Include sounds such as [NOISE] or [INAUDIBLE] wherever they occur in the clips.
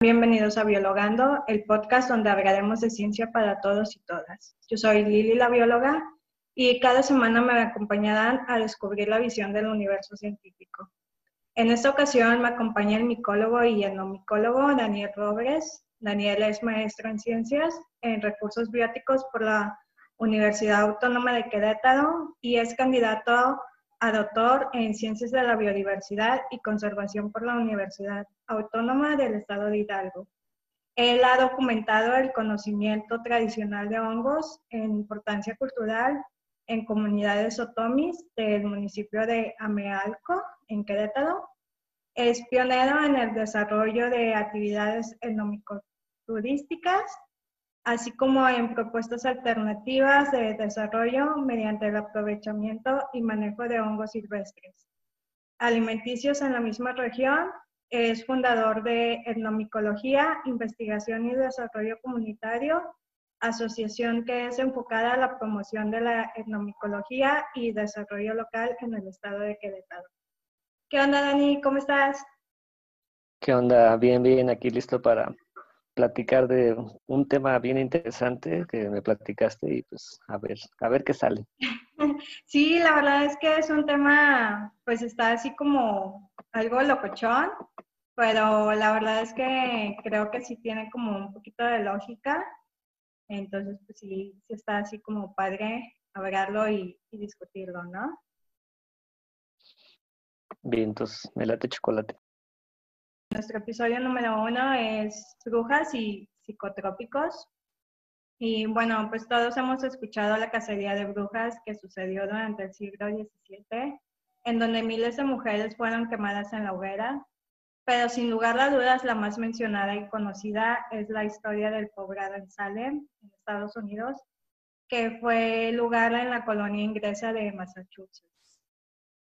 Bienvenidos a Biologando, el podcast donde hablaremos de ciencia para todos y todas. Yo soy Lili, la bióloga, y cada semana me acompañarán a descubrir la visión del universo científico. En esta ocasión me acompaña el micólogo y etnomicólogo Daniel Robles. Daniel es maestro en ciencias en recursos bióticos por la Universidad Autónoma de Querétaro y es candidato a doctor en Ciencias de la Biodiversidad y Conservación por la Universidad Autónoma del Estado de Hidalgo. Él ha documentado el conocimiento tradicional de hongos en importancia cultural en comunidades otomis del municipio de Amealco, en Querétaro. Es pionero en el desarrollo de actividades etnomico-turísticas así como en propuestas alternativas de desarrollo mediante el aprovechamiento y manejo de hongos silvestres. Alimenticios en la misma región, es fundador de Etnomicología, Investigación y Desarrollo Comunitario, asociación que es enfocada a la promoción de la etnomicología y desarrollo local en el estado de Querétaro. ¿Qué onda, Dani? ¿Cómo estás? ¿Qué onda? Bien, bien, aquí listo para platicar de un tema bien interesante que me platicaste y pues a ver, a ver qué sale. [LAUGHS] Sí, la verdad es que es un tema, pues está así como algo locochón, pero la verdad es que creo que sí tiene como un poquito de lógica. Entonces, pues sí, sí está así como padre hablarlo y, y discutirlo, ¿no? Bien, entonces me late chocolate. Nuestro episodio número uno es brujas y psicotrópicos. Y bueno, pues todos hemos escuchado la cacería de brujas que sucedió durante el siglo XVII, en donde miles de mujeres fueron quemadas en la hoguera. Pero sin lugar a dudas, la más mencionada y conocida es la historia del poblado en Salem, en Estados Unidos, que fue lugar en la colonia inglesa de Massachusetts.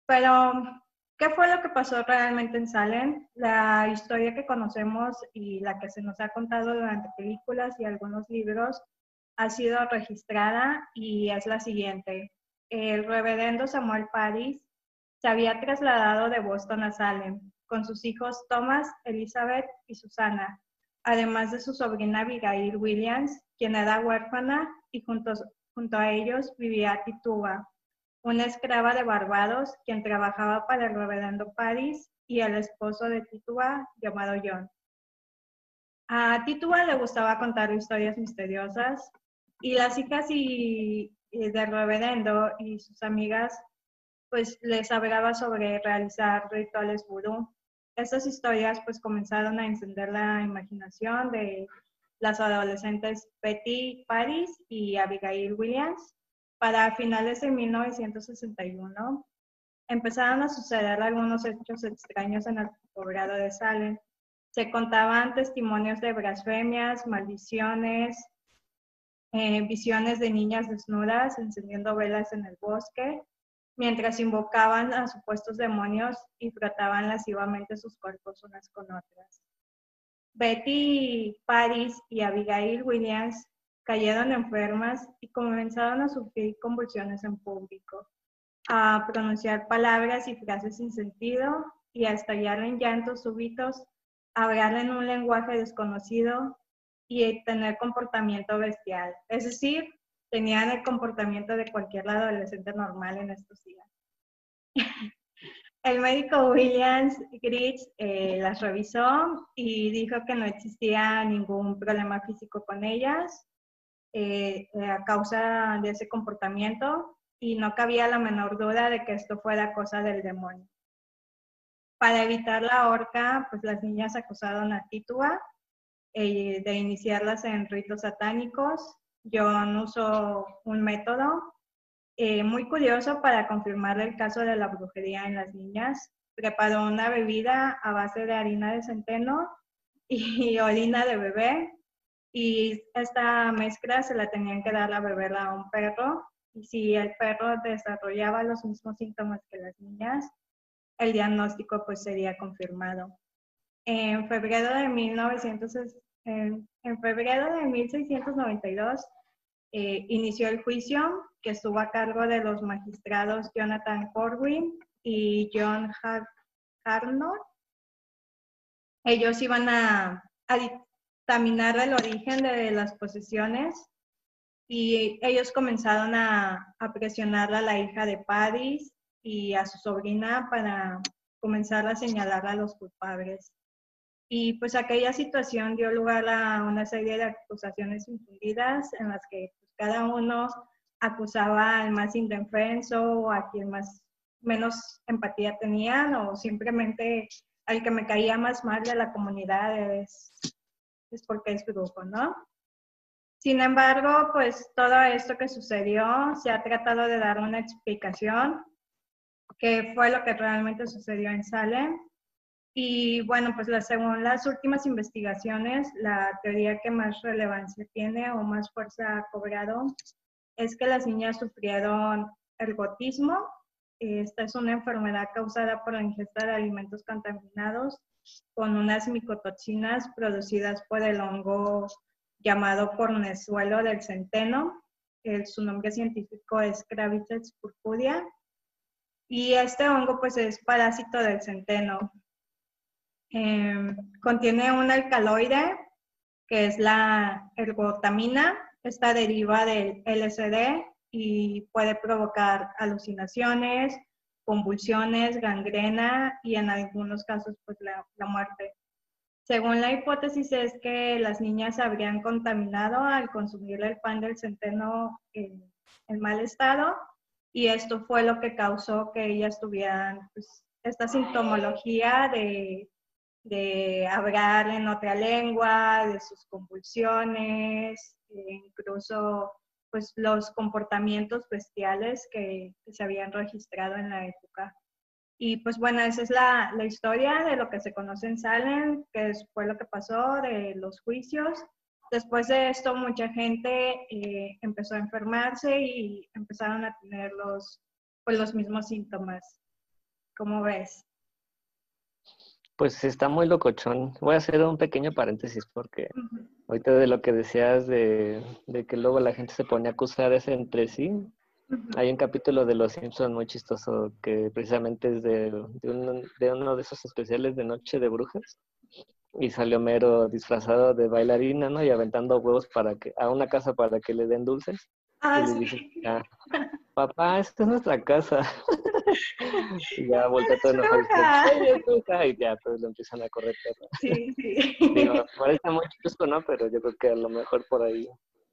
Pero ¿Qué fue lo que pasó realmente en Salem? La historia que conocemos y la que se nos ha contado durante películas y algunos libros ha sido registrada y es la siguiente. El reverendo Samuel Paris se había trasladado de Boston a Salem con sus hijos Thomas, Elizabeth y Susana, además de su sobrina Abigail Williams, quien era huérfana y junto, a ellos vivía Tituba, una esclava de Barbados, quien trabajaba para el reverendo Paris y el esposo de Tituba, llamado John. A Tituba le gustaba contar historias misteriosas y las hijas y, del reverendo y sus amigas pues les hablaba sobre realizar rituales vudú. Estas historias pues comenzaron a encender la imaginación de las adolescentes Betty Paris y Abigail Williams, para finales de 1961 empezaron a suceder algunos hechos extraños en el poblado de Salem. Se contaban testimonios de blasfemias, maldiciones, eh, visiones de niñas desnudas encendiendo velas en el bosque, mientras invocaban a supuestos demonios y trataban lascivamente sus cuerpos unas con otras. Betty Paris y Abigail Williams cayeron enfermas y comenzaron a sufrir convulsiones en público, a pronunciar palabras y frases sin sentido y a estallar en llantos súbitos, a hablar en un lenguaje desconocido y tener comportamiento bestial. Es decir, tenían el comportamiento de cualquier adolescente normal en estos días. [LAUGHS] El médico Williams Gritz eh, las revisó y dijo que no existía ningún problema físico con ellas, eh, a causa de ese comportamiento y no cabía la menor duda de que esto fuera cosa del demonio. Para evitar la horca, pues las niñas acusaron a Titua eh, de iniciarlas en ritos satánicos. John usó un método eh, muy curioso para confirmar el caso de la brujería en las niñas. Preparó una bebida a base de harina de centeno y [LAUGHS] orina de bebé y esta mezcla se la tenían que dar a beber a un perro y si el perro desarrollaba los mismos síntomas que las niñas, el diagnóstico pues sería confirmado. En febrero de, 1900, en, febrero de 1692 eh, inició el juicio que estuvo a cargo de los magistrados Jonathan Corwin y John Harnor. Ellos iban a a dictaminar el origen de las posesiones y ellos comenzaron a, a presionar a la hija de Paris y a su sobrina para comenzar a señalar a los culpables. Y pues aquella situación dio lugar a una serie de acusaciones infundidas en las que cada uno acusaba al más indefenso o a quien más menos empatía tenían o simplemente al que me caía más mal de la comunidad es, es porque es grupo, ¿no? Sin embargo, pues todo esto que sucedió se ha tratado de dar una explicación, que fue lo que realmente sucedió en Salem. Y bueno, pues según las últimas investigaciones, la teoría que más relevancia tiene o más fuerza ha cobrado es que las niñas sufrieron ergotismo. Esta es una enfermedad causada por la ingesta de alimentos contaminados con unas micotoxinas producidas por el hongo llamado cornezuelo del centeno. su nombre científico es Cravitex purpurea. Y este hongo pues es parásito del centeno. Em, contiene un alcaloide que es la ergotamina. Esta deriva del LSD y puede provocar alucinaciones, convulsiones, gangrena y en algunos casos pues la, muerte. Según la hipótesis es que las niñas habrían contaminado al consumir el pan del centeno en, mal estado y esto fue lo que causó que ellas tuvieran pues, esta sintomología de, de, hablar en otra lengua, de sus convulsiones, e incluso pues los comportamientos bestiales que, se habían registrado en la época. Y pues bueno, esa es la, la, historia de lo que se conoce en Salem, que fue lo que pasó, de los juicios. Después de esto, mucha gente eh, empezó a enfermarse y empezaron a tener los, pues, los mismos síntomas. ¿Cómo ves? Pues está muy locochón. Voy a hacer un pequeño paréntesis porque ahorita de lo que decías de, de, que luego la gente se pone a acusar ese entre sí, hay un capítulo de Los Simpsons muy chistoso que precisamente es de, de, uno de esos especiales de Noche de Brujas. Y salió Mero disfrazado de bailarina, ¿no? Y aventando huevos para que, a una casa para que le den dulces. Ah, y le dice, [LAUGHS] papá, esta es nuestra casa. [LAUGHS] y ya voltea todo enojado y ya, pues lo empiezan a correr. Sí, sí. [LAUGHS] Digo, parece muy chistoso, ¿no? Pero yo creo que a lo mejor por ahí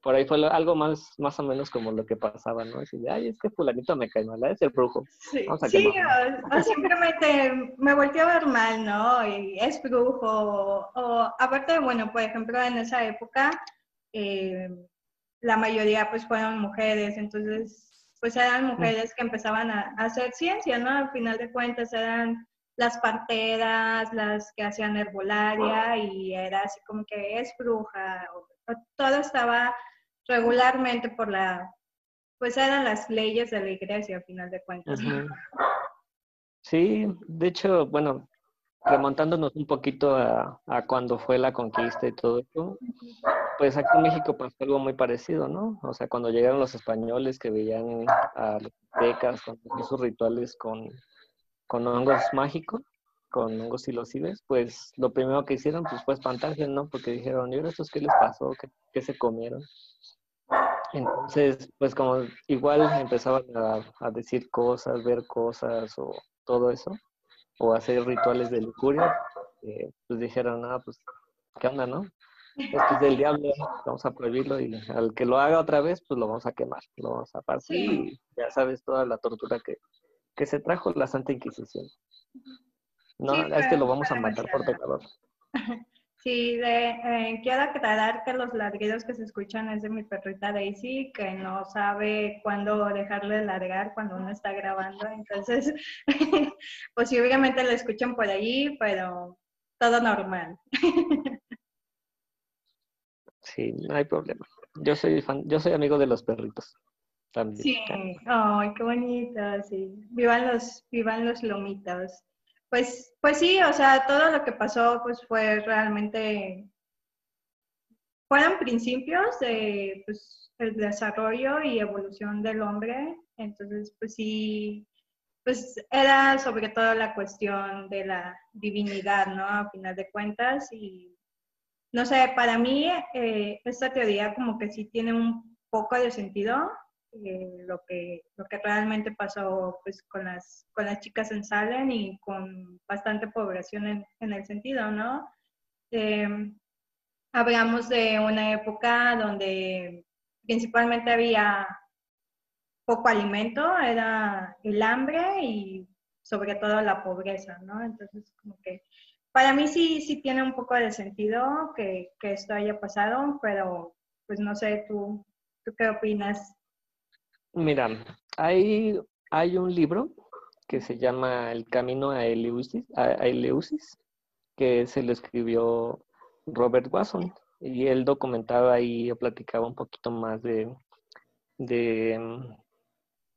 por ahí fue algo más, más o menos como lo que pasaba, ¿no? Decir, ay, es que fulanito me cae mal, es el brujo. Sí, sí o, simplemente me volteó a ver mal, ¿no? Y es brujo. O, aparte, bueno, por ejemplo, en esa época, eh, la mayoría pues fueron mujeres, entonces pues eran mujeres que empezaban a, hacer ciencia, ¿no? Al final de cuentas eran las parteras, las que hacían herbolaria y era así como que es bruja, todo estaba regularmente por la, pues eran las leyes de la iglesia, a final de cuentas. Sí, de hecho, bueno, remontándonos un poquito a, a, cuando fue la conquista y todo eso, pues aquí en México pasó algo muy parecido, ¿no? O sea, cuando llegaron los españoles que veían a los aztecas con sus rituales con, con hongos mágicos, con hongos silocides, pues lo primero que hicieron pues, fue espantarse, ¿no? Porque dijeron, ¿y estos qué les pasó? ¿Qué, qué se comieron? Entonces, pues como igual empezaban a, decir cosas, ver cosas o todo eso, o hacer rituales de lujuria, eh, pues dijeron, ah, pues, ¿qué onda, no? Esto es del diablo, vamos a prohibirlo y al que lo haga otra vez, pues lo vamos a quemar, lo vamos a partir y ya sabes toda la tortura que, que se trajo la Santa Inquisición. No, es que lo vamos a matar por pecador. [LAUGHS] Sí, de, eh, quiero aclarar que los ladridos que se escuchan es de mi perrita Daisy, que no sabe cuándo dejarle de ladrar cuando uno está grabando. Entonces, [LAUGHS] posiblemente lo escuchen por allí, pero todo normal. [LAUGHS] sí, no hay problema. Yo soy fan, yo soy amigo de los perritos. También. Sí, ay, qué bonito, sí. Vivan los, vivan los lomitos. Pues, pues sí, o sea, todo lo que pasó pues fue realmente, fueron principios de pues, el desarrollo y evolución del hombre, entonces pues sí, pues era sobre todo la cuestión de la divinidad, ¿no? A final de cuentas y no sé, para mí eh, esta teoría como que sí tiene un poco de sentido, eh, lo, que, lo que realmente pasó pues, con, las, con las chicas en Salem y con bastante población en, en el sentido, ¿no? Em, hablamos de una época donde principalmente había poco alimento, era el hambre y sobre todo la pobreza, ¿no? Entonces, como que para mí sí, sí tiene un poco de sentido que, que esto haya pasado, pero pues no sé, tú, ¿tú qué opinas? Mira, hay, hay un libro que se llama El Camino a Eleusis, a Eleusis que se lo escribió Robert Watson y él documentaba o platicaba un poquito más de, de,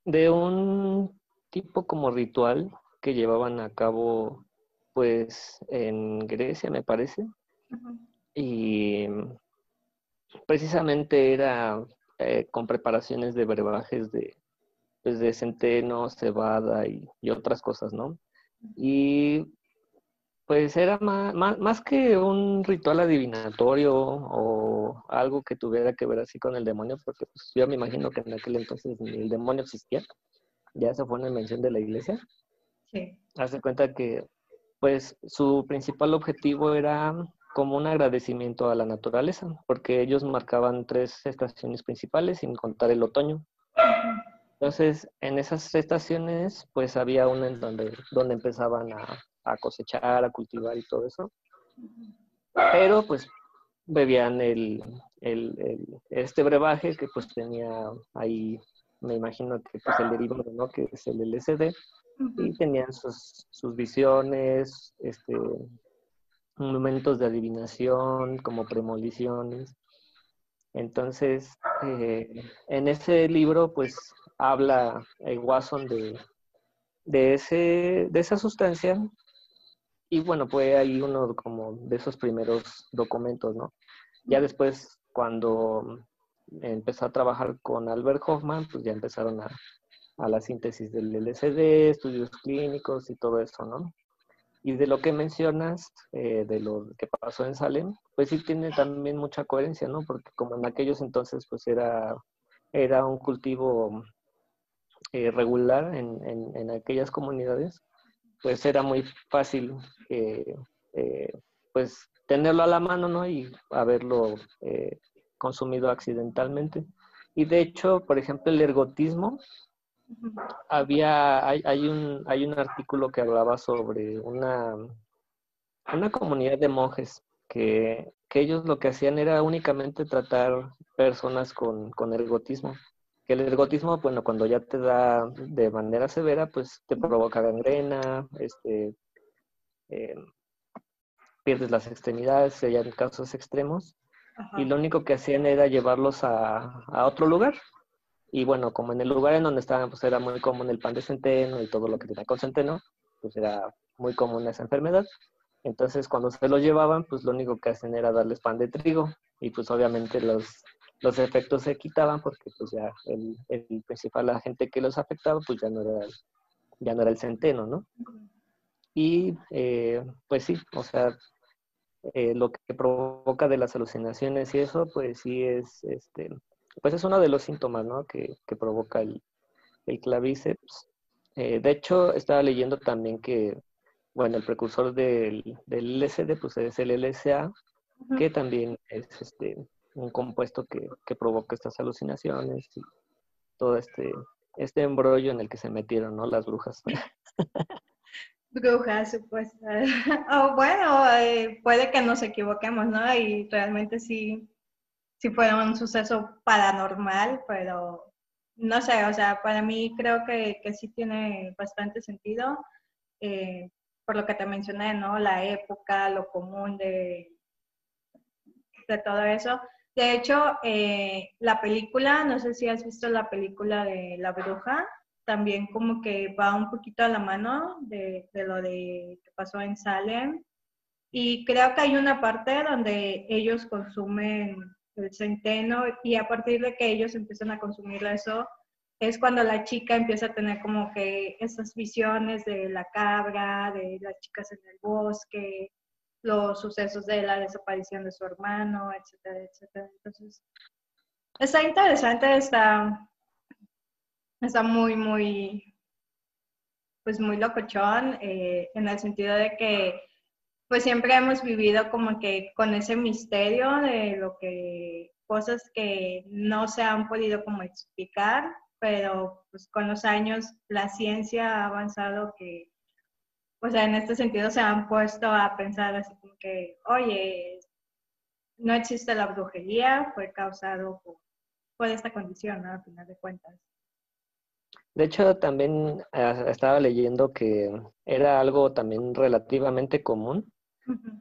de un tipo como ritual que llevaban a cabo pues en Grecia me parece y precisamente era eh, con preparaciones de brebajes de, pues, de centeno, cebada y, y, otras cosas, ¿no? Y pues era más, más, que un ritual adivinatorio o algo que tuviera que ver así con el demonio, porque pues, yo me imagino que en aquel entonces ni el demonio existía, ya se fue una mención de la iglesia. Sí. Hace cuenta que pues su principal objetivo era como un agradecimiento a la naturaleza, porque ellos marcaban tres estaciones principales sin contar el otoño. Entonces, en esas estaciones, pues había una en donde, donde empezaban a, a cosechar, a cultivar y todo eso. Pero pues bebían el, el, este brebaje que pues tenía ahí, me imagino que pues el derivado, ¿no? Que es el LSD. Y tenían sus, sus visiones, este, momentos de adivinación, como premoliciones. Entonces, eh, en ese libro, pues habla el Watson de, de, ese, de esa sustancia y bueno, fue ahí uno como de esos primeros documentos, ¿no? Ya después, cuando empezó a trabajar con Albert Hoffman, pues ya empezaron a, a la síntesis del LSD, estudios clínicos y todo eso, ¿no? Y de lo que mencionas, eh, de lo que pasó en Salem, pues sí tiene también mucha coherencia, ¿no? Porque como en aquellos entonces, pues era, era un cultivo eh, regular en, en, en, aquellas comunidades, pues era muy fácil eh, pues tenerlo a la mano, ¿no? Y haberlo consumido accidentalmente. Y de hecho, por ejemplo, el ergotismo había, hay, hay, un, hay un artículo que hablaba sobre una, una comunidad de monjes que, que ellos lo que hacían era únicamente tratar personas con, con ergotismo. Que el ergotismo, bueno, cuando ya te da de manera severa, pues te provoca gangrena, este, eh, pierdes las extremidades, serían casos extremos. Y lo único que hacían era llevarlos a, a otro lugar, y bueno, como en el lugar en donde estaban, pues era muy común el pan de centeno y todo lo que tenía con centeno, pues era muy común esa enfermedad. Entonces, cuando se lo llevaban, pues lo único que hacen era darles pan de trigo y pues obviamente los, los efectos se quitaban porque pues ya el, el principal agente que los afectaba, pues ya no era ya no era el centeno, ¿no? Y eh, pues sí, o sea, eh, lo que provoca de las alucinaciones y eso, pues sí es este, pues es uno de los síntomas ¿no? que, provoca el, el clavíceps. Eh, de hecho, estaba leyendo también que, bueno, el precursor del, del LSD pues es el LSA, que también es este, un compuesto que, que, provoca estas alucinaciones y todo este, este embrollo en el que se metieron ¿no? las brujas. [LAUGHS] Brujas, pues. [LAUGHS] oh, bueno, eh, puede que nos equivoquemos, ¿no? Y realmente sí si fue un suceso paranormal, pero no sé, o sea, para mí creo que, que sí tiene bastante sentido, eh, por lo que te mencioné, ¿no? La época, lo común de, de todo eso. De hecho, eh, la película, no sé si has visto la película de La Bruja, también como que va un poquito a la mano de, de lo de que pasó en Salem. Y creo que hay una parte donde ellos consumen el centeno, y a partir de que ellos empiezan a consumir eso, es cuando la chica empieza a tener como que esas visiones de la cabra, de las chicas en el bosque, los sucesos de la desaparición de su hermano, etcétera, etcétera. Entonces, está interesante, está, está muy, muy, pues muy locochón, eh, en el sentido de que pues siempre hemos vivido como que con ese misterio de lo que, cosas que no se han podido como explicar, pero pues con los años la ciencia ha avanzado que, o sea, en este sentido se han puesto a pensar así como que, oye, no existe la brujería, fue causado por, esta condición, ¿no? Al final de cuentas. De hecho, también eh, estaba leyendo que era algo también relativamente común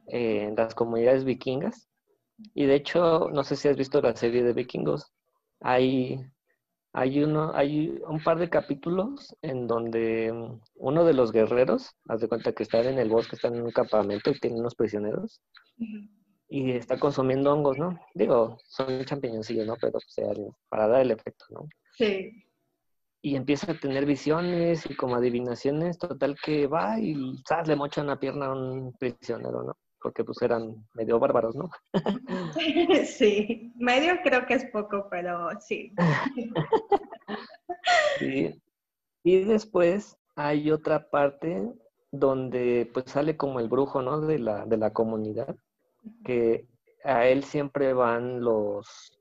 eh, en las comunidades vikingas. Y de hecho, no sé si has visto la serie de vikingos. Hay, hay, uno, hay un par de capítulos en donde mm, uno de los guerreros, haz de cuenta que están en el bosque, están en un campamento y tienen unos prisioneros. Y está consumiendo hongos, ¿no? Digo, son champiñoncillos, ¿no? Pero sea, para dar el efecto, ¿no? Sí y empieza a tener visiones y como adivinaciones, total que va y ¡zas! le mocha una pierna a un prisionero, ¿no? Porque pues eran medio bárbaros, ¿no? [LAUGHS] Sí, medio creo que es poco, pero sí. [LAUGHS] sí. Y después hay otra parte donde pues sale como el brujo, ¿no? De la, de la comunidad, que a él siempre van los,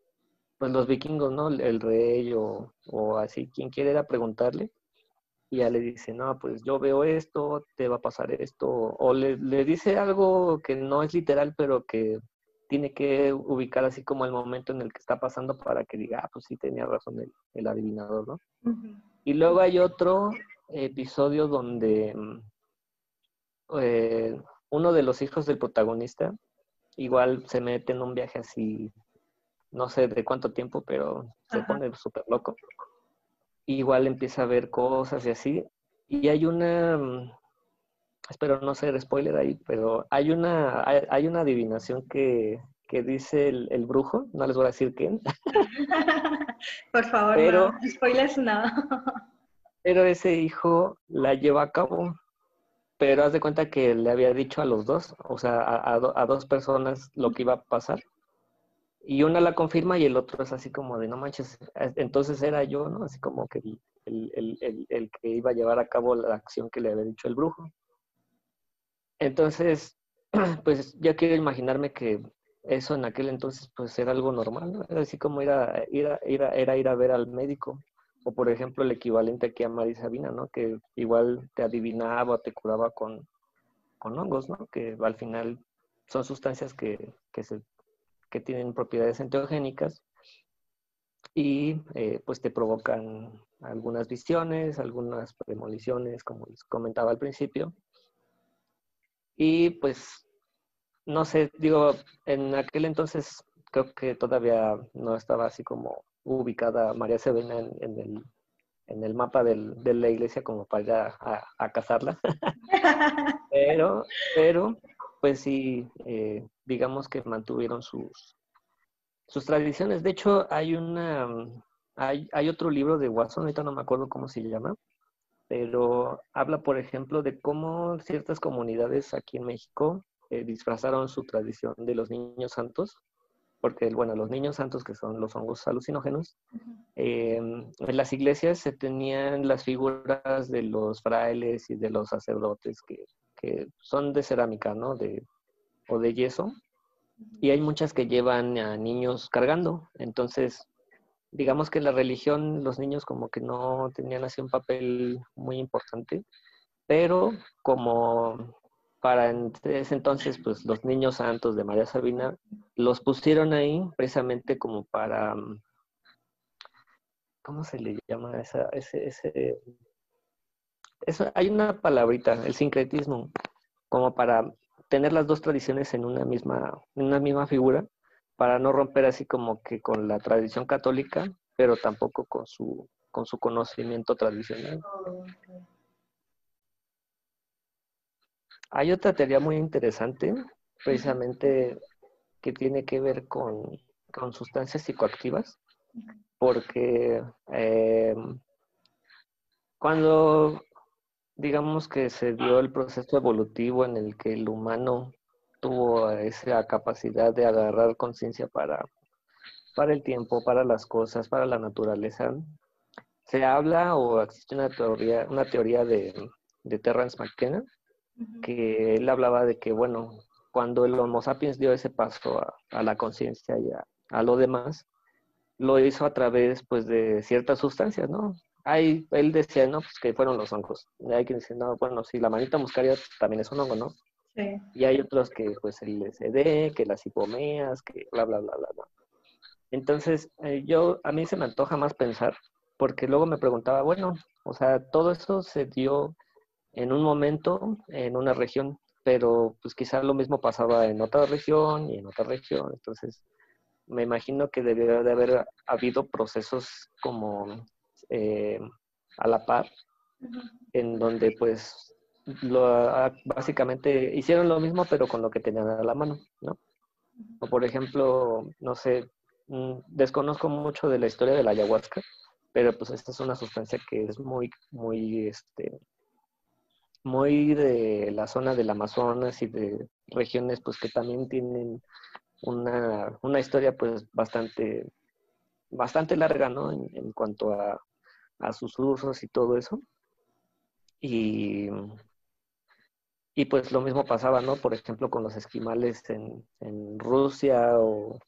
pues los vikingos, ¿no? El rey o, así, quien quiera preguntarle. Y ya le dice, no, pues yo veo esto, te va a pasar esto. O le, dice algo que no es literal, pero que tiene que ubicar así como el momento en el que está pasando para que diga, ah, pues sí tenía razón el, adivinador, ¿no? Y luego hay otro episodio donde mm, eh, uno de los hijos del protagonista igual se mete en un viaje así no sé de cuánto tiempo, pero se pone súper loco. igual empieza a ver cosas y así. Y hay una, mm, espero no ser spoiler ahí, pero hay una, hay, una adivinación que, dice el, brujo, no les voy a decir quién. [LAUGHS] Por favor, pero, no, spoilers no. pero ese hijo la lleva a cabo. Pero haz de cuenta que le había dicho a los dos, o sea, a, a dos personas lo que iba a pasar y una la confirma y el otro es así como de, no manches, entonces era yo, ¿no? Así como que el, que iba a llevar a cabo la acción que le había dicho el brujo. Entonces, [CLEARS THROAT] pues ya quiero imaginarme que eso en aquel entonces pues era algo normal, ¿no? Así como ir a, ir era ir a ver al médico. O por ejemplo el equivalente aquí a María Sabina, ¿no? Que igual te adivinaba te curaba con, con hongos, ¿no? Que al final son sustancias que, que se que tienen propiedades enteogénicas y eh, pues te provocan algunas visiones, algunas premoniciones, como les comentaba al principio. Y pues, no sé, digo, en aquel entonces creo que todavía no estaba así como ubicada María Sevena en, el, mapa de la iglesia como para ir a, a casarla. [LAUGHS] pero, pero, pues sí, eh, digamos que mantuvieron sus, sus tradiciones. De hecho, hay una, hay, hay otro libro de Watson, ahorita no me acuerdo cómo se llama, pero habla, por ejemplo, de cómo ciertas comunidades aquí en México eh, disfrazaron su tradición de los niños santos, porque, bueno, los niños santos, que son los hongos alucinógenos, em, en las iglesias se tenían las figuras de los frailes y de los sacerdotes que, que son de cerámica, ¿no? De, o de yeso, y hay muchas que llevan a niños cargando. Entonces, digamos que la religión, los niños como que no tenían así un papel muy importante, pero como para ese entonces, pues los niños santos de María Sabina los pusieron ahí precisamente como para, ¿cómo se le llama esa, ese, ese, hay una palabrita, el sincretismo, como para tener las dos tradiciones en una misma, en una misma figura para no romper así como que con la tradición católica, pero tampoco con su, con su conocimiento tradicional. Hay otra teoría muy interesante, precisamente que tiene que ver con, sustancias psicoactivas, porque eh, cuando digamos que se dio el proceso evolutivo en el que el humano tuvo esa capacidad de agarrar conciencia para, para el tiempo, para las cosas, para la naturaleza. Se habla o existe una teoría, una teoría de, de Terrence McKenna, que él hablaba de que, bueno, cuando el Homo sapiens dio ese paso a, la conciencia y a, lo demás, lo hizo a través pues de ciertas sustancias, ¿no? Hay, él decía, no, pues que fueron los hongos. hay quien dice, no, bueno, sí, la manita muscaria también es un hongo, ¿no? Sí. Y hay otros que, pues, el LSD, que las hipomeas, que bla, bla, bla, bla, bla. Entonces, eh, yo, a mí se me antoja más pensar, porque luego me preguntaba, bueno, o sea, todo eso se dio en un momento, en una región, pero pues quizás lo mismo pasaba en otra región y en otra región. Entonces, me imagino que debió de haber habido procesos como eh, a la par, en donde pues lo, ah, básicamente hicieron lo mismo, pero con lo que tenían a la mano, ¿no? O por ejemplo, no sé, mm, desconozco mucho de la historia de la ayahuasca, pero pues esta es una sustancia que es muy, muy, este, muy de la zona del Amazonas y de regiones pues que también tienen una, una historia pues bastante, bastante larga, ¿no? En, cuanto a, a, sus usos y todo eso. Y, y pues lo mismo pasaba, ¿no? Por ejemplo, con los esquimales en, en Rusia o,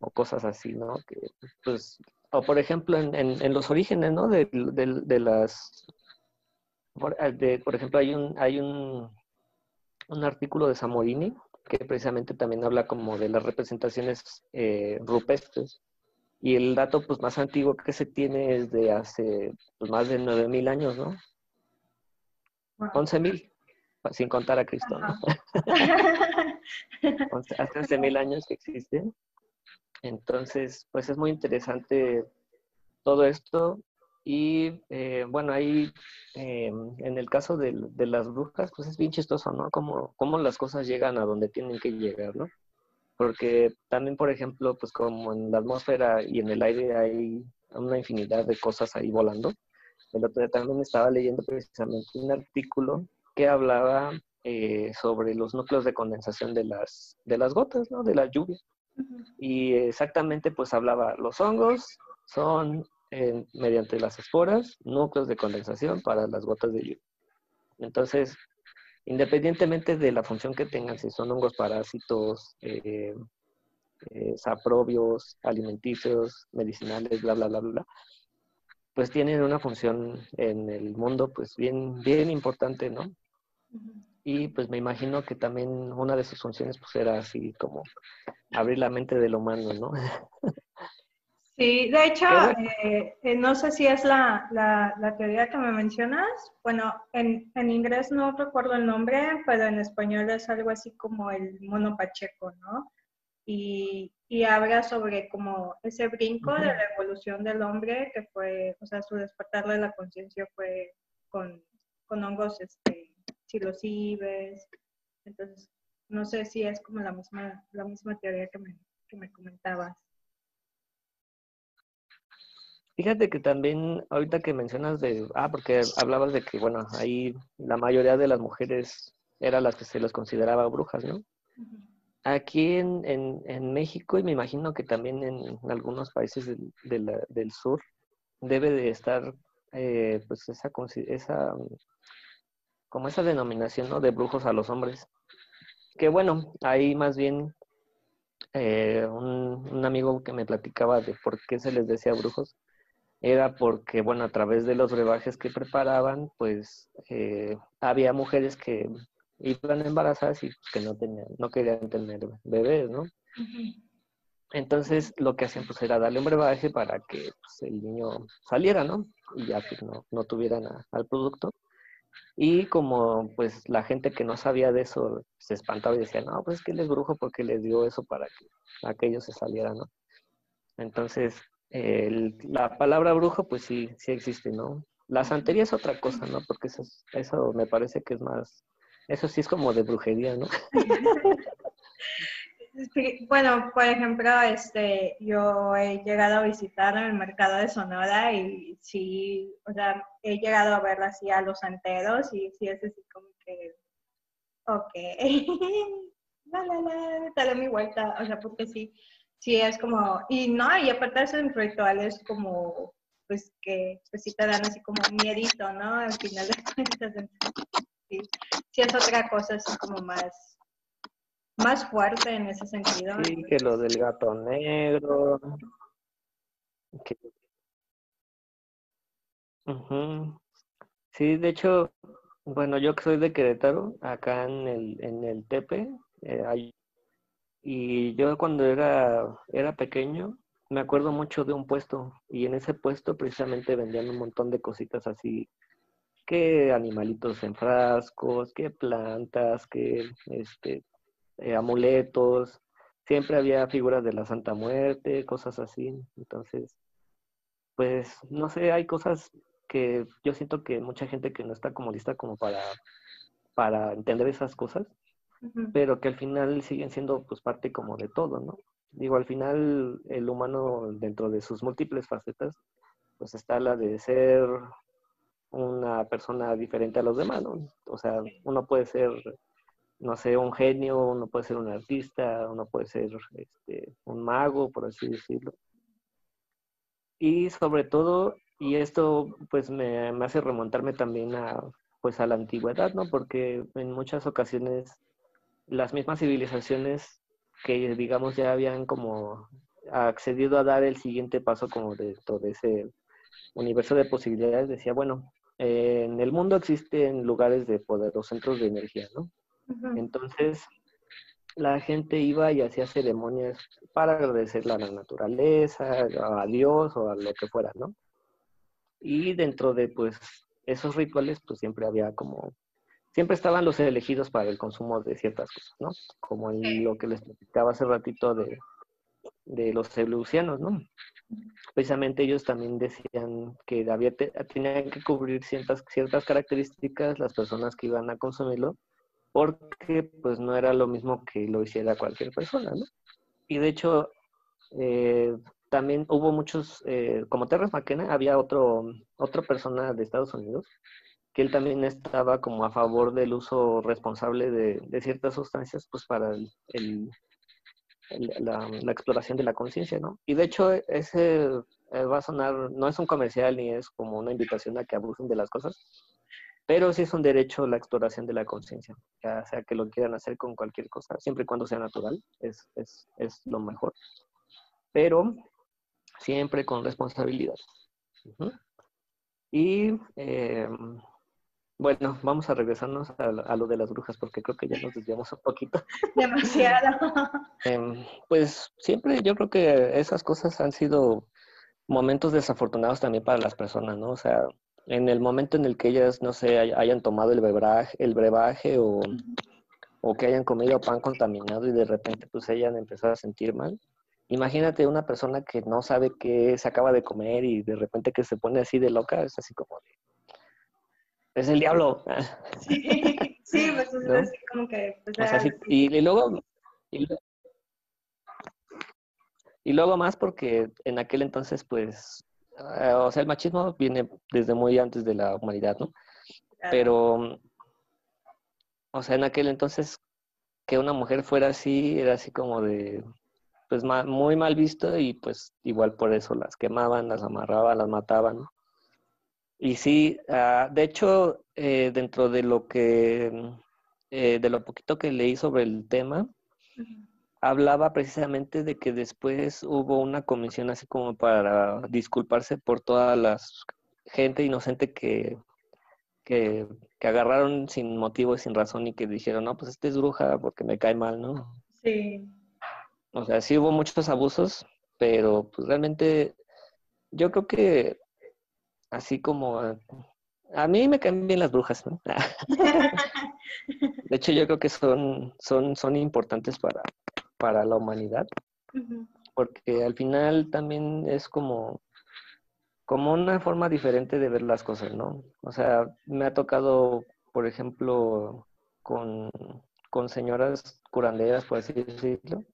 o, cosas así, ¿no? Que, pues, o por ejemplo en, en, los orígenes, ¿no? De, de, de las eh, por, ejemplo, hay un, hay un, un artículo de Samorini que precisamente también habla como de las representaciones eh, rupestres. Y el dato pues, más antiguo que se tiene es de hace pues, más de 9.000 años, ¿no? 11.000, sin contar a Cristo, ¿no? [LAUGHS] hace 11.000 años que existen. Entonces, pues es muy interesante todo esto y eh, bueno, ahí eh, en el caso de, las brujas, pues es bien chistoso, ¿no? Cómo, cómo las cosas llegan a donde tienen que llegar, ¿no? Porque también, por ejemplo, pues como en la atmósfera y en el aire hay una infinidad de cosas ahí volando. El otro día también estaba leyendo precisamente un artículo que hablaba eh, sobre los núcleos de condensación de las, de las gotas, ¿no? De la lluvia. Y exactamente pues hablaba, los hongos son mediante las esporas, núcleos de condensación para las gotas de lluvia. Entonces, independientemente de la función que tengan, si son hongos parásitos, eh, eh, saprobios, alimenticios, medicinales, bla, bla, bla, bla, pues tienen una función en el mundo pues bien, bien importante, ¿no? Y pues me imagino que también una de sus funciones pues era así como abrir la mente del humano, ¿no? [LAUGHS] Sí, de hecho, eh, eh, no sé si es la, la, teoría que me mencionas. Bueno, en, en, inglés no recuerdo el nombre, pero en español es algo así como el mono pacheco, ¿no? Y, y habla sobre como ese brinco de la evolución del hombre, que fue, o sea, su despertar de la conciencia fue con, con hongos este, psilocibes. Entonces, no sé si es como la misma, la misma teoría que me, que me comentabas. Fíjate que también, ahorita que mencionas de, ah, porque hablabas de que, bueno, ahí la mayoría de las mujeres eran las que se les consideraba brujas, ¿no? Aquí en, en, México y me imagino que también en, algunos países del, del sur debe de estar, eh, pues, esa, esa, como esa denominación, ¿no? De brujos a los hombres. Que bueno, ahí más bien eh, un, un amigo que me platicaba de por qué se les decía brujos, era porque, bueno, a través de los brebajes que preparaban, pues eh, había mujeres que iban embarazadas y que no tenían, no querían tener bebés, ¿no? Entonces lo que hacían pues era darle un brebaje para que pues, el niño saliera, ¿no? Y ya pues no, no tuvieran al producto. Y como pues la gente que no sabía de eso se espantaba y decía, no, pues es que él es brujo porque les dio eso para que aquellos se salieran, ¿no? Entonces la palabra brujo, pues sí, sí existe, ¿no? La santería es otra cosa, ¿no? Porque eso, eso me parece que es más, eso sí es como de brujería, ¿no? [LAUGHS] bueno, por ejemplo, este, yo he llegado a visitar el mercado de Sonora y sí, o sea, he llegado a ver así a los santeros y sí es así como que, ok. [LAUGHS] la, la, la, dale mi vuelta, o sea, porque sí, sí es como, y no, y aparte de esos rituales como, pues que pues sí te dan así como miedito, ¿no? Al final de [LAUGHS] cuentas, sí, sí es otra cosa así como más, más fuerte en ese sentido. Sí, que lo del gato negro. Sí, de hecho, bueno, yo que soy de Querétaro, acá en el, en el Tepe, eh, hay, y yo cuando era, era pequeño, me acuerdo mucho de un puesto, y en ese puesto precisamente vendían un montón de cositas así, que animalitos en frascos, que plantas, que este, eh, amuletos, siempre había figuras de la Santa Muerte, cosas así. Entonces, pues, no sé, hay cosas que yo siento que mucha gente que no está como lista como para, para entender esas cosas, pero que al final siguen siendo pues parte como de todo, ¿no? Digo, al final el humano dentro de sus múltiples facetas, pues está la de ser una persona diferente a los demás, ¿no? O sea, uno puede ser no sé, un genio, uno puede ser un artista, uno puede ser este, un mago, por así decirlo. Y sobre todo, y esto pues me, hace remontarme también a, pues a la antigüedad, ¿no? Porque en muchas ocasiones las mismas civilizaciones que digamos ya habían como accedido a dar el siguiente paso como de todo ese universo de posibilidades, decía, bueno, en el mundo existen lugares de poder, los centros de energía, ¿no? Entonces, la gente iba y hacía ceremonias para agradecerle a la naturaleza, a Dios o a lo que fuera, ¿no? Y dentro de, pues, esos rituales, pues siempre había como, siempre estaban los elegidos para el consumo de ciertas cosas, ¿no? Como lo que les platicaba hace ratito de, de los evolucianos, ¿no? Precisamente ellos también decían que había tenían que cubrir ciertas, ciertas características las personas que iban a consumirlo porque pues no era lo mismo que lo hiciera cualquier persona, ¿no? Y de hecho, eh, también hubo muchos, eh, como Terrence McKenna, había otro, otra persona de Estados Unidos que él también estaba como a favor del uso responsable de, ciertas sustancias pues para el, la, la, exploración de la conciencia, ¿no? Y de hecho, ese eh, va a sonar, no es un comercial ni es como una invitación a que abusen de las cosas, pero sí es un derecho la exploración de la conciencia, ya sea que lo quieran hacer con cualquier cosa, siempre y cuando sea natural, es, es, es lo mejor. Pero siempre con responsabilidad. Y eh, bueno, vamos a regresarnos a, lo de las brujas porque creo que ya nos desviamos un poquito. [LAUGHS] Demasiado. [LAUGHS] Em, pues siempre yo creo que esas cosas han sido momentos desafortunados también para las personas, ¿no? O sea, en el momento en el que ellas, no sé, hayan tomado el brebaje, el brebaje o, que hayan comido pan contaminado y de repente pues hayan empezado a sentir mal. Imagínate una persona que no sabe qué se acaba de comer y de repente que se pone así de loca, es así como de... Es el diablo. Sí, sí pues es [LAUGHS] así como que... Pues, y, luego... y luego más porque en aquel entonces pues eh, o sea, el machismo viene desde muy antes de la humanidad, ¿no? Pero, o sea, en aquel entonces que una mujer fuera así era así como de, pues muy mal visto y pues igual por eso las quemaban, las amarraban, las mataban. Y sí, ah, de hecho, eh, dentro de lo que, eh, de lo poquito que leí sobre el tema, hablaba precisamente de que después hubo una comisión así como para disculparse por toda la gente inocente que, que, agarraron sin motivo y sin razón y que dijeron, no, pues este es bruja porque me cae mal, ¿no? Sí. O sea, sí hubo muchos abusos, pero pues realmente yo creo que así como a mí me caen bien las brujas, ¿no? [LAUGHS] De hecho, yo creo que son, son, son importantes para, para la humanidad, porque al final también es como, como una forma diferente de ver las cosas, ¿no? O sea, me ha tocado, por ejemplo, con, con señoras curanderas, por así decirlo,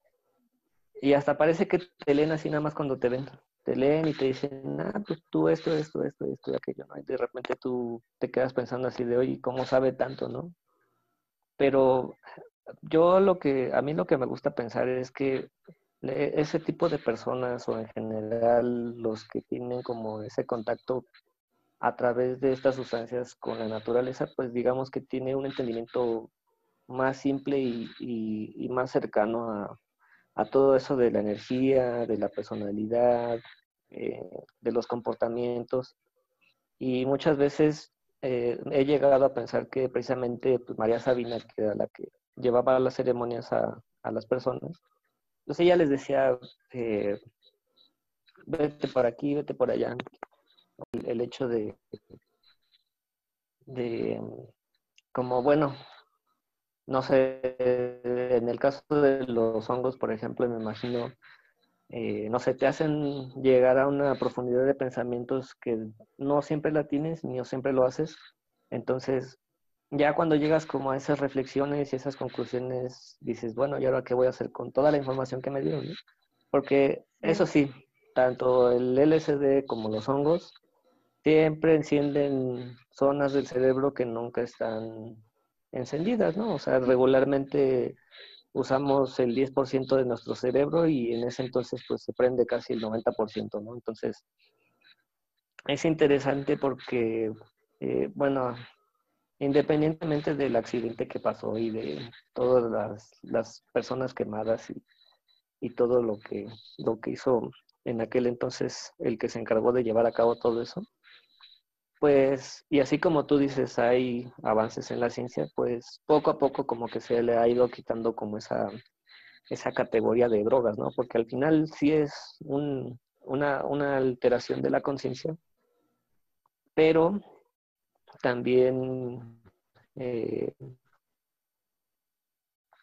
y hasta parece que te leen así nada más cuando te ven. Te leen y te dicen, ah, pues tú esto, esto, esto, esto y aquello, ¿no? Y de repente tú te quedas pensando así de, oye, ¿cómo sabe tanto, no? Pero yo lo que, a mí lo que me gusta pensar es que ese tipo de personas o en general los que tienen como ese contacto a través de estas sustancias con la naturaleza, pues digamos que tiene un entendimiento más simple y, más cercano a, todo eso de la energía, de la personalidad, eh, de los comportamientos. Y muchas veces eh, he llegado a pensar que precisamente pues, María Sabina, que era la que llevaba las ceremonias a, las personas, pues ella les decía, eh, vete por aquí, vete por allá. El, hecho de, de, como bueno, no sé, en el caso de los hongos, por ejemplo, me imagino, eh, no sé, te hacen llegar a una profundidad de pensamientos que no siempre la tienes, ni siempre lo haces. Entonces, ya cuando llegas como a esas reflexiones y esas conclusiones, dices, bueno, ¿y ahora qué voy a hacer con toda la información que me dieron? Porque eso sí, tanto el LSD como los hongos siempre encienden zonas del cerebro que nunca están encendidas, ¿no? O sea, regularmente usamos el 10% de nuestro cerebro y en ese entonces pues se prende casi el 90%, ¿no? Entonces, es interesante porque, eh, bueno, independientemente del accidente que pasó y de todas las, personas quemadas y, y, todo lo que, lo que hizo en aquel entonces el que se encargó de llevar a cabo todo eso, pues, y así como tú dices, hay avances en la ciencia, pues poco a poco como que se le ha ido quitando como esa, esa categoría de drogas, ¿no? Porque al final sí es una, alteración de la conciencia, pero también eh,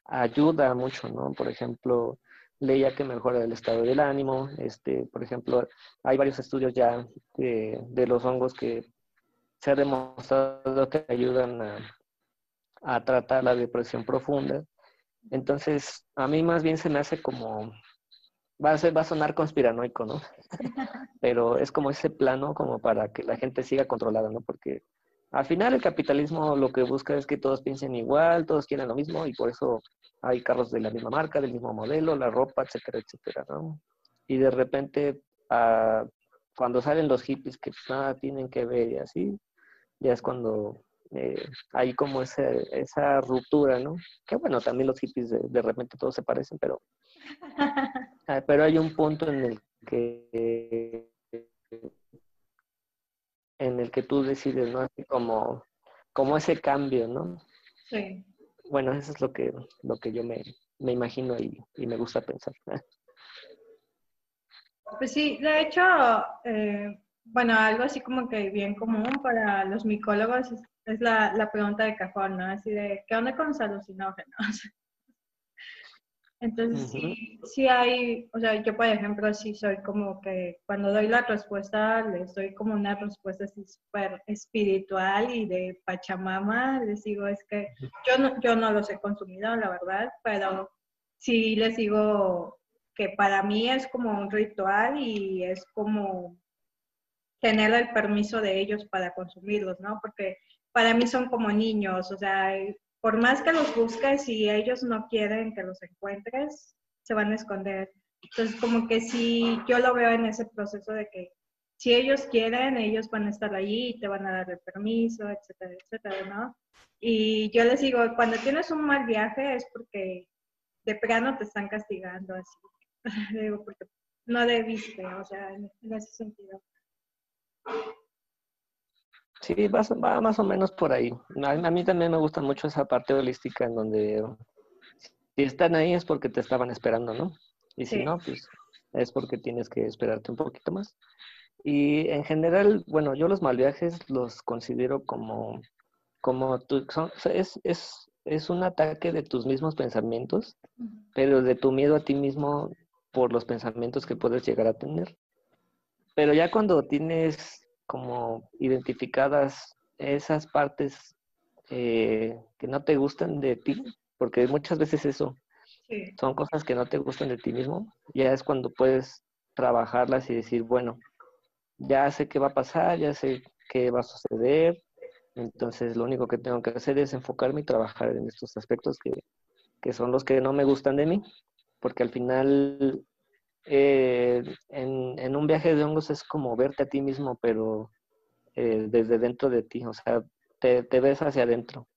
ayuda mucho, ¿no? Por ejemplo, leía que mejora el estado del ánimo, este, por ejemplo, hay varios estudios ya de los hongos que se ha demostrado que ayudan a, tratar la depresión profunda. Entonces, a mí más bien se me hace como, va a, ser, va a sonar conspiranoico, ¿no? [LAUGHS] Pero es como ese plano como para que la gente siga controlada, ¿no? Porque al final el capitalismo lo que busca es que todos piensen igual, todos quieren lo mismo y por eso hay carros de la misma marca, del mismo modelo, la ropa, etcétera, etcétera, ¿no? Y de repente, ah, cuando salen los hippies que nada tienen que ver y así, ya es cuando eh, hay como esa ruptura, ¿no? Que bueno, también los hippies de, repente todos se parecen, pero, [LAUGHS] ah, pero hay un punto en el que en el que tú decides, ¿no? Así como, como ese cambio, ¿no? Sí. Bueno, eso es lo que, lo que yo me, imagino y, me gusta pensar. [LAUGHS] Pues sí, de hecho, eh, bueno, algo así como que bien común para los micólogos es, la, pregunta de cajón, ¿no? Así de, ¿qué onda con los alucinógenos? [LAUGHS] Entonces, sí, sí hay, o sea, yo por ejemplo, sí soy como que cuando doy la respuesta, les doy como una respuesta así súper espiritual y de Pachamama, les digo, es que yo no, yo no los he consumido, la verdad, pero sí les digo que para mí es como un ritual y es como tener el permiso de ellos para consumirlos, ¿no? Porque para mí son como niños, o sea, por más que los busques, y ellos no quieren que los encuentres, se van a esconder. Entonces, como que sí, yo lo veo en ese proceso de que si ellos quieren, ellos van a estar allí y te van a dar el permiso, etcétera, etcétera, ¿no? Y yo les digo, cuando tienes un mal viaje es porque de plano te están castigando así. [LAUGHS] digo, porque no debiste, o sea, en ese sentido. Sí, va, más o menos por ahí. A, mí también me gusta mucho esa parte holística en donde si están ahí es porque te estaban esperando, ¿no? Y si no, pues es porque tienes que esperarte un poquito más. Y en general, bueno, yo los mal viajes los considero como, como tu, es, es, es un ataque de tus mismos pensamientos, pero de tu miedo a ti mismo por los pensamientos que puedes llegar a tener. Pero ya cuando tienes como identificadas esas partes eh, que no te gustan de ti, porque muchas veces eso son cosas que no te gustan de ti mismo, ya es cuando puedes trabajarlas y decir, bueno, ya sé qué va a pasar, ya sé qué va a suceder, entonces lo único que tengo que hacer es enfocarme y trabajar en estos aspectos que, que son los que no me gustan de mí, porque al final eh, en, un viaje de hongos es como verte a ti mismo, pero eh, desde dentro de ti, o sea, te, ves hacia adentro.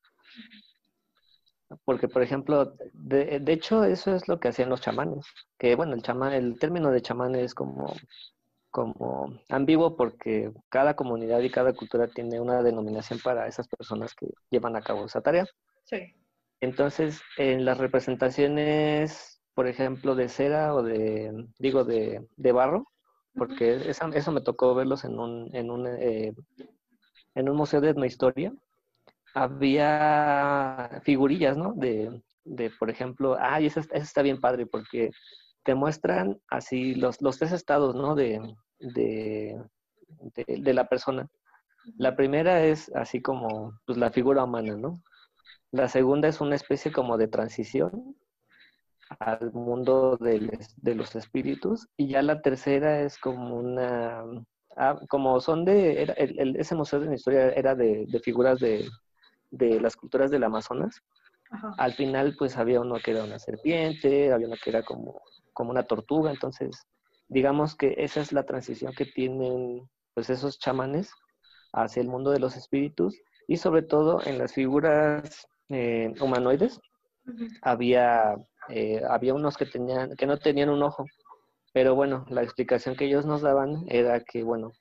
Porque, por ejemplo, de, de, hecho, eso es lo que hacían los chamanes. Que, bueno, el chamán, el término de chamán es como como ambiguo porque cada comunidad y cada cultura tiene una denominación para esas personas que llevan a cabo esa tarea. Sí. Entonces, en las representaciones, por ejemplo, de cera o de, digo, de, barro, porque eso me tocó verlos en un, en un, eh, en un museo de etnohistoria, había figurillas, ¿no? De, de por ejemplo, ay, esa, está bien padre porque te muestran así los, los tres estados, ¿no? De, de, de, la persona. La primera es así como pues, la figura humana, ¿no? La segunda es una especie como de transición al mundo de, de los espíritus. Y ya la tercera es como una... Ah, como son de... el, ese museo de la historia era de, de figuras de, de las culturas del Amazonas. Al final, pues había uno que era una serpiente, había uno que era como, como una tortuga, entonces digamos que esa es la transición que tienen pues esos chamanes hacia el mundo de los espíritus y sobre todo en las figuras eh, humanoides había eh, había unos que tenían que no tenían un ojo pero bueno la explicación que ellos nos daban era que bueno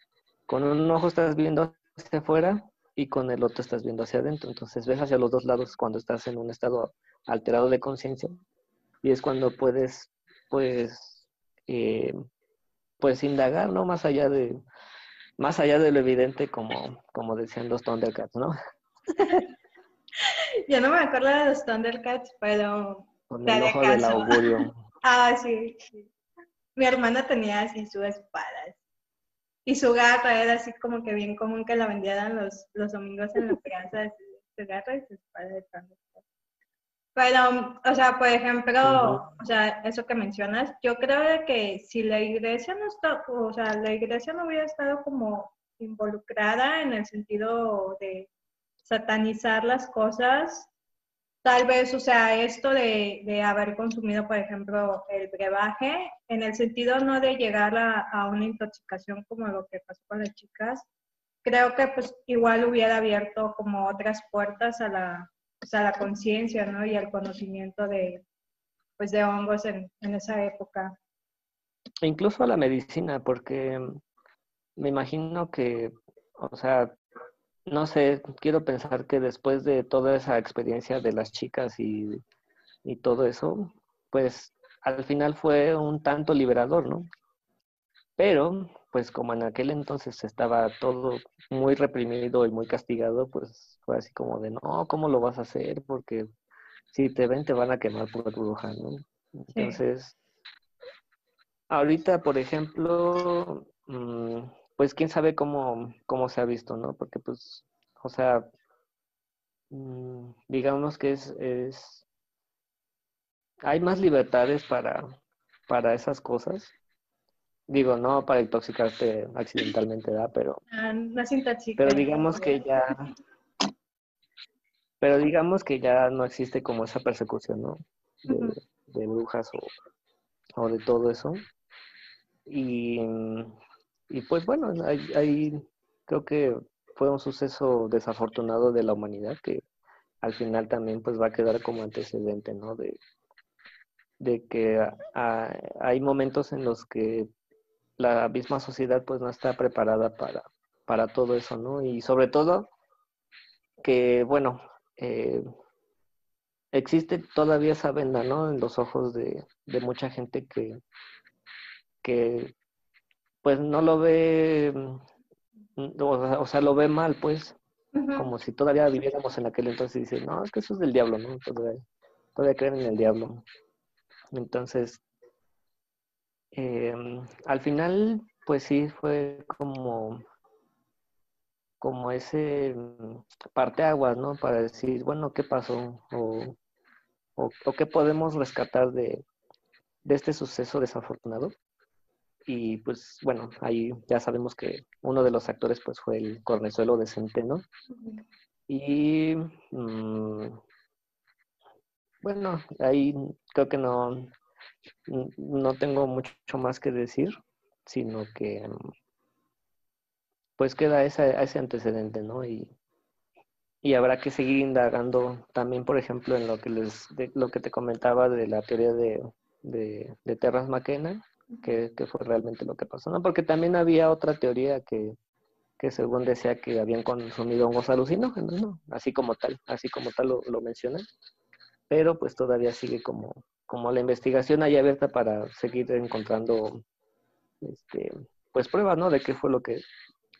con un ojo estás viendo hacia afuera y con el otro estás viendo hacia adentro entonces ves hacia los dos lados cuando estás en un estado alterado de conciencia y es cuando puedes pues eh, pues indagar, ¿no? Más allá de, más allá de lo evidente como, como decían los Thundercats, ¿no? [LAUGHS] Yo no me acuerdo de los Thundercats, pero... Con el ojo del augurio. [LAUGHS] ah, sí, Mi hermana tenía así su espada. Y su gata era así como que bien común que la vendieran los, los domingos en la plaza, su gata y su espada de. Pero, o sea, por ejemplo, o sea, eso que mencionas, yo creo que si la iglesia no está, o sea, la iglesia no hubiera estado como involucrada en el sentido de satanizar las cosas, tal vez, o sea, esto de, de haber consumido, por ejemplo, el brebaje, en el sentido no de llegar a, a una intoxicación como lo que pasó con las chicas, creo que pues igual hubiera abierto como otras puertas a la, o sea, la conciencia, ¿no? Y el conocimiento de, pues, de hongos en, en esa época. E incluso a la medicina, porque me imagino que, o sea, no sé, quiero pensar que después de toda esa experiencia de las chicas y, y todo eso, pues al final fue un tanto liberador, ¿no? Pero, pues como en aquel entonces estaba todo muy reprimido y muy castigado, pues fue así como de, no, ¿cómo lo vas a hacer? Porque si te ven te van a quemar por bruja, ¿no? Entonces, ahorita, por ejemplo, mm, pues quién sabe cómo, cómo se ha visto, ¿no? Porque pues, o sea, mm, digamos que es, es, hay más libertades para, para esas cosas Digo, no para intoxicarte accidentalmente, ¿verdad? Pero, ah, no pero digamos que ya, pero digamos que ya no existe como esa persecución, ¿no? De, brujas o, o, de todo eso. Y, y pues bueno, ahí, creo que fue un suceso desafortunado de la humanidad que al final también pues va a quedar como antecedente, ¿no? De, de que hay momentos en los que la misma sociedad pues no está preparada para, para todo eso, ¿no? Y sobre todo que, bueno, eh, existe todavía esa venda, ¿no? En los ojos de, mucha gente que, que, pues no lo ve, mm, o, sea, lo ve mal, pues, como si todavía viviéramos en aquel entonces y dice, no, es que eso es del diablo, ¿no? Todavía, todavía creen en el diablo. Entonces, Em, al final, pues sí, fue como, como ese mm, parteaguas, ¿no? Para decir, bueno, ¿qué pasó? O, o, qué podemos rescatar de, de este suceso desafortunado. Y pues bueno, ahí ya sabemos que uno de los actores pues fue el cornezuelo de Centeno. Y mm, bueno, ahí creo que no, no tengo mucho más que decir, sino que pues queda ese, antecedente, ¿no? Y, y habrá que seguir indagando también, por ejemplo, en lo que les, lo que te comentaba de la teoría de, de, de Terras McKenna, que, fue realmente lo que pasó, ¿no? Porque también había otra teoría que, que según decía que habían consumido hongos alucinógenos, ¿no? Así como tal, así como tal lo, lo pero pues todavía sigue como, como la investigación ahí abierta para seguir encontrando, este, pues pruebas, ¿no? De qué fue lo que,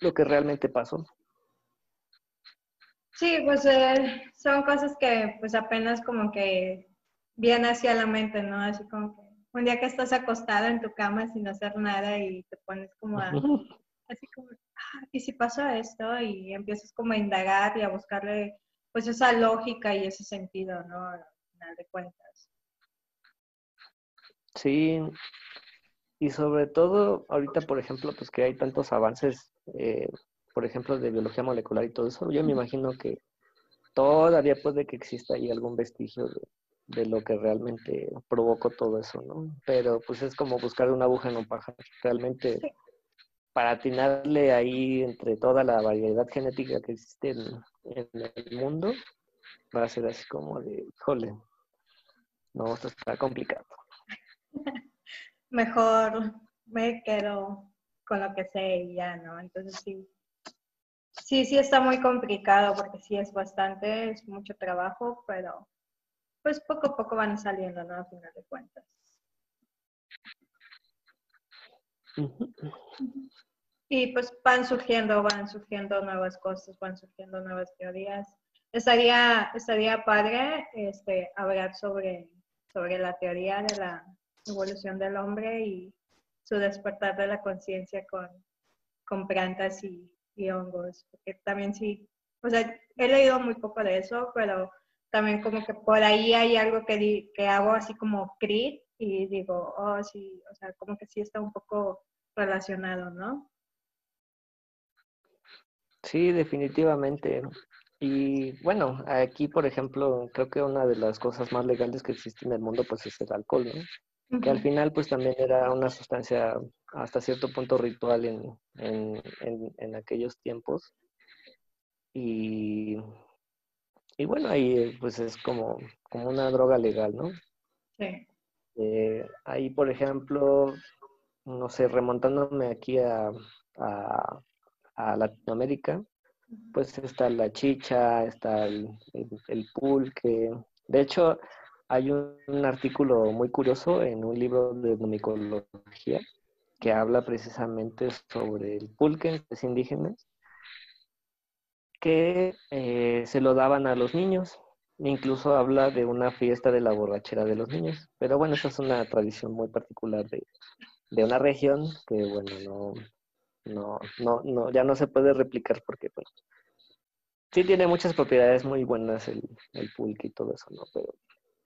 lo que realmente pasó. Sí, pues eh, son cosas que pues apenas como que vienen hacia la mente, ¿no? Así como que un día que estás acostado en tu cama sin hacer nada y te pones como a, [LAUGHS] así como, ah, ¿y si pasa esto? Y empiezas como a indagar y a buscarle pues esa lógica y ese sentido, ¿no? Al final de cuentas. Sí, y sobre todo ahorita, por ejemplo, pues que hay tantos avances eh, por ejemplo, de biología molecular y todo eso, yo me imagino que todavía puede que exista ahí algún vestigio de, lo que realmente provocó todo eso, ¿no? Pero pues es como buscar una aguja en un pajar. Realmente, para atinarle ahí entre toda la variedad genética que existe en, el mundo, va a ser así como de, híjole, no, esto está complicado. [LAUGHS] Mejor me quedo con lo que sé y ya, ¿no? Entonces sí, Sí, sí está muy complicado porque sí es bastante, es mucho trabajo, pero pues poco a poco van saliendo, ¿no? A final de cuentas. Y pues van surgiendo, van surgiendo nuevas cosas, van surgiendo nuevas teorías. Estaría, estaría padre este, hablar sobre, sobre la teoría de la evolución del hombre y su despertar de la conciencia con, con plantas y, y hongos, porque también sí, o sea, he leído muy poco de eso, pero también como que por ahí hay algo que, que hago así como crit y digo, oh, sí, o sea, como que sí está un poco relacionado, ¿no? Sí, definitivamente. Y bueno, aquí, por ejemplo, creo que una de las cosas más legales que existe en el mundo, pues es el alcohol, ¿no? que al final pues también era una sustancia hasta cierto punto ritual en, en, aquellos tiempos. Y, y, bueno, ahí pues es como, como una droga legal, ¿no? Sí. Eh, ahí, por ejemplo, no sé, remontándome aquí a, a, Latinoamérica, pues está la chicha, está el, el, el pulque. De hecho, hay un, artículo muy curioso en un libro de micología que habla precisamente sobre el pulque de indígenas que eh, se lo daban a los niños. Incluso habla de una fiesta de la borrachera de los niños. Pero bueno, esa es una tradición muy particular de, de una región que, bueno, no, no, no, ya no se puede replicar porque, pues, sí tiene muchas propiedades muy buenas el, el pulque y todo eso, ¿no? Pero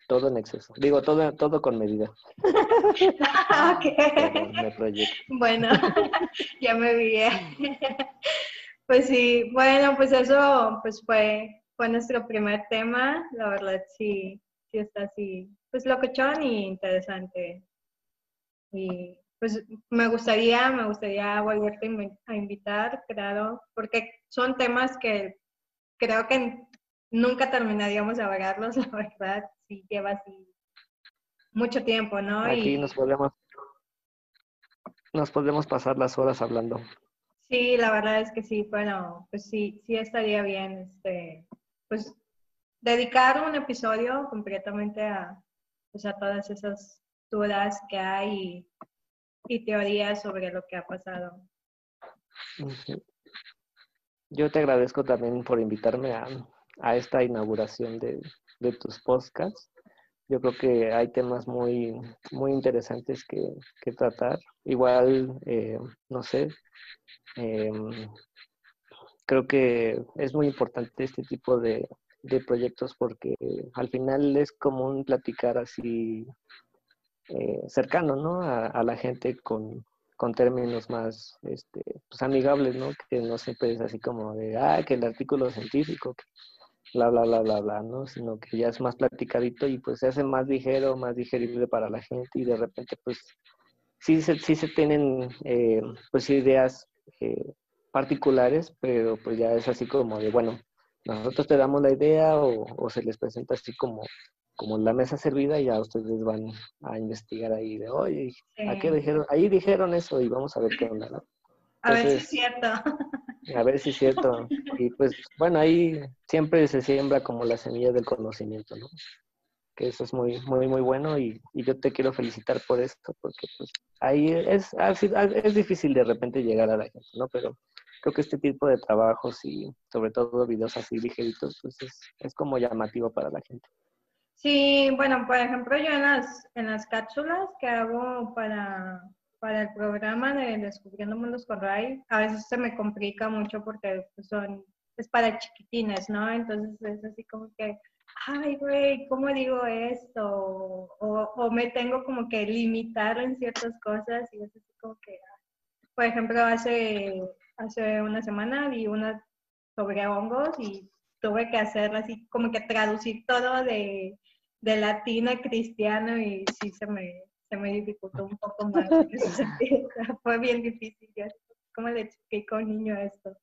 todo en exceso. Digo, todo, todo con medida. [LAUGHS] Bueno, [LAUGHS] ya me vi. [LAUGHS] pues sí, bueno, pues eso pues fue, fue nuestro primer tema. La verdad sí, sí está así, pues locochón y interesante. Y pues me gustaría, me gustaría volverte a invitar, claro, porque son temas que creo que nunca terminaríamos de hablarlos, [LAUGHS] la verdad sí lleva así mucho tiempo, ¿no? Aquí nos podemos nos podemos pasar las horas hablando. Sí, la verdad es que sí, bueno, pues sí, sí estaría bien, este, pues dedicar un episodio completamente a, pues, todas esas dudas que hay y, teorías sobre lo que ha pasado. Yo te agradezco también por invitarme a, a esta inauguración de, de tus podcasts. Yo creo que hay temas muy, muy interesantes que, tratar. Igual, eh, no sé, em, creo que es muy importante este tipo de, proyectos porque al final es común platicar así eh, cercano, ¿no? A, la gente con, términos más este, pues, amigables, ¿no? Que no siempre es así como de, ah, que el artículo científico, bla, bla, bla, bla, bla, ¿no? Sino que ya es más platicadito y pues se hace más ligero, más digerible para la gente y de repente pues sí se, sí se tienen eh, pues ideas eh, particulares, pero pues ya es así como de, bueno, nosotros te damos la idea o, se les presenta así como, como la mesa servida y ya ustedes van a investigar ahí de, oye, ¿a qué dijeron? Ahí dijeron eso y vamos a ver qué onda, ¿no? A ver si es cierto. A ver si es cierto. Y pues bueno, ahí siempre se siembra como la semilla del conocimiento, ¿no? Que eso es muy, muy, muy bueno y, y yo te quiero felicitar por esto, porque pues ahí es, es difícil de repente llegar a la gente, ¿no? Pero creo que este tipo de trabajos y sobre todo videos así ligeritos, pues es, es como llamativo para la gente. Sí, bueno, por ejemplo, yo en las, en las cápsulas que hago para, para el programa de Descubriendo Mundos con Ray, a veces se me complica mucho porque pues, son, es para chiquitines, ¿no? Entonces es así como que, ay, güey, ¿cómo digo esto? O, me tengo como que limitar en ciertas cosas y es así como que, por ejemplo, hace, hace una semana vi una sobre hongos y tuve que hacer así como que traducir todo de, de latín a cristiano y sí se me, se me dificultó un poco más Fue bien difícil. ¿Cómo le explico a un niño esto?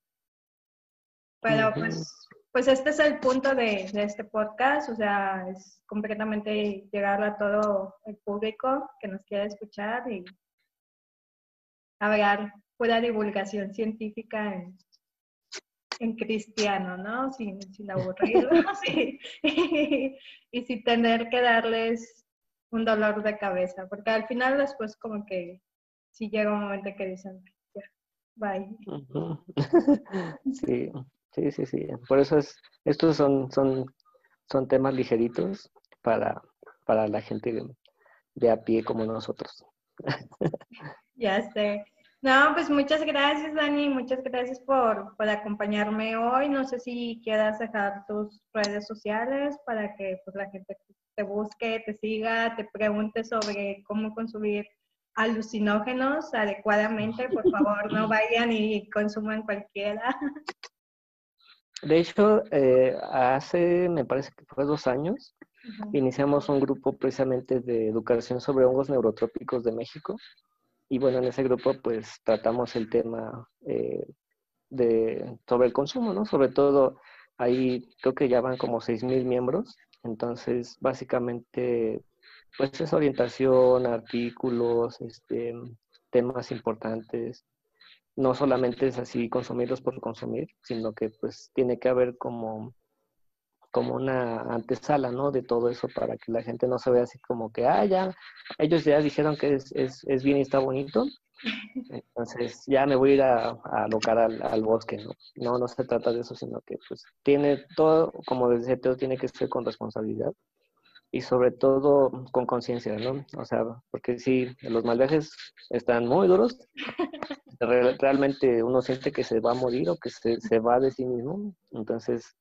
Pero pues, pues este es el punto de, de, este podcast, o sea, es completamente llegar a todo el público que nos quiera escuchar y hablar pura divulgación científica en, en cristiano, ¿no? Sin, sin aburrirlos y, y sin tener que darles un dolor de cabeza, porque al final después como que si llega un momento que dicen, ya, bye. [LAUGHS] sí, sí, sí, sí. Por eso es, estos son, son, son temas ligeritos para, para la gente de, a pie como nosotros. [LAUGHS] ya sé. No, pues muchas gracias, Dani. Muchas gracias por, por, acompañarme hoy. No sé si quieras dejar tus redes sociales para que pues, la gente te busque, te siga, te pregunte sobre cómo consumir alucinógenos adecuadamente, por favor, no [LAUGHS] vayan y consuman cualquiera. [LAUGHS] De hecho, eh, hace, me parece que fue dos años, iniciamos un grupo precisamente de educación sobre hongos neurotrópicos de México. Y bueno, en ese grupo pues tratamos el tema eh, de, sobre el consumo, ¿no? Sobre todo, ahí creo que ya van como 6.000 miembros entonces, básicamente, pues es orientación, artículos, este, temas importantes. No solamente es así consumirlos por consumir, sino que pues tiene que haber como, como una antesala, ¿no? De todo eso para que la gente no se vea así como que, ah, ya, ellos ya dijeron que es, es, es bien y está bonito, [LAUGHS] entonces ya me voy a ir a, alocar al, bosque, ¿no? No, no se trata de eso, sino que pues tiene todo, como decía, todo tiene que ser con responsabilidad y sobre todo con conciencia, ¿no? O sea, porque si los malvejes están muy duros, [LAUGHS] realmente uno siente que se va a morir o que se, se va de sí mismo, entonces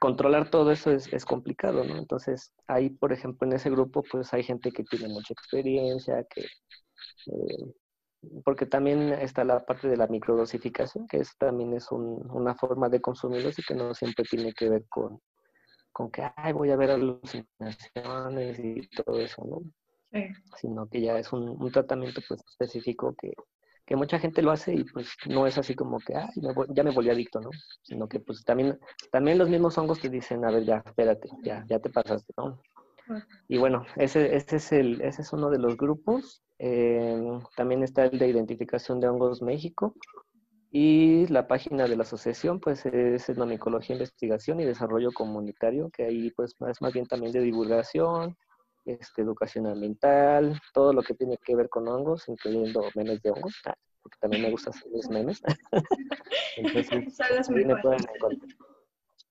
controlar todo eso es, es, complicado, ¿no? Entonces, ahí, por ejemplo, en ese grupo, pues hay gente que tiene mucha experiencia, que eh, porque también está la parte de la microdosificación, que es, también es una forma de consumirlos y que no siempre tiene que ver con, con que, ay, voy a ver alucinaciones y todo eso, ¿no? Sí. Sino que ya es un, tratamiento pues específico que, que, mucha gente lo hace y pues no es así como que, ay, ya me volví adicto, ¿no? Sino que pues también, también los mismos hongos te dicen, a ver, ya, espérate, ya, ya te pasaste, ¿no? Y bueno, ese, ese, es el, ese es uno de los grupos. Eh, también está el de Identificación de Hongos México. Y la página de la asociación, pues, es Etnomicología, Investigación y Desarrollo Comunitario, que ahí, pues, es más bien también de divulgación, este, educación ambiental, todo lo que tiene que ver con hongos, incluyendo memes de hongos, ah, porque también me gusta hacer los memes. [LAUGHS] Entonces, [LAUGHS] ahí me pueden encontrar.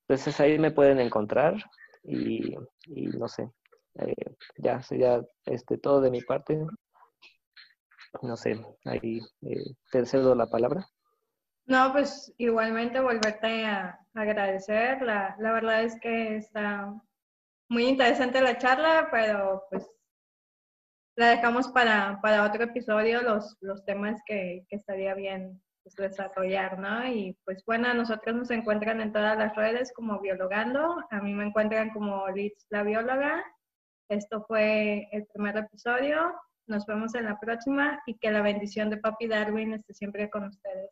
Entonces, ahí me pueden encontrar y, y no sé, eh, ya sería este, todo de mi parte. No sé, ahí eh, te cedo la palabra. No, pues igualmente volverte a agradecer. La, la verdad es que está muy interesante la charla, pero pues la dejamos para, para otro episodio, los, los temas que, que estaría bien pues, desarrollar, ¿no? Y pues bueno, a nosotros nos encuentran en todas las redes como Biologando, a mí me encuentran como Liz la bióloga. Esto fue el primer episodio, nos vemos en la próxima y que la bendición de Papi Darwin esté siempre con ustedes.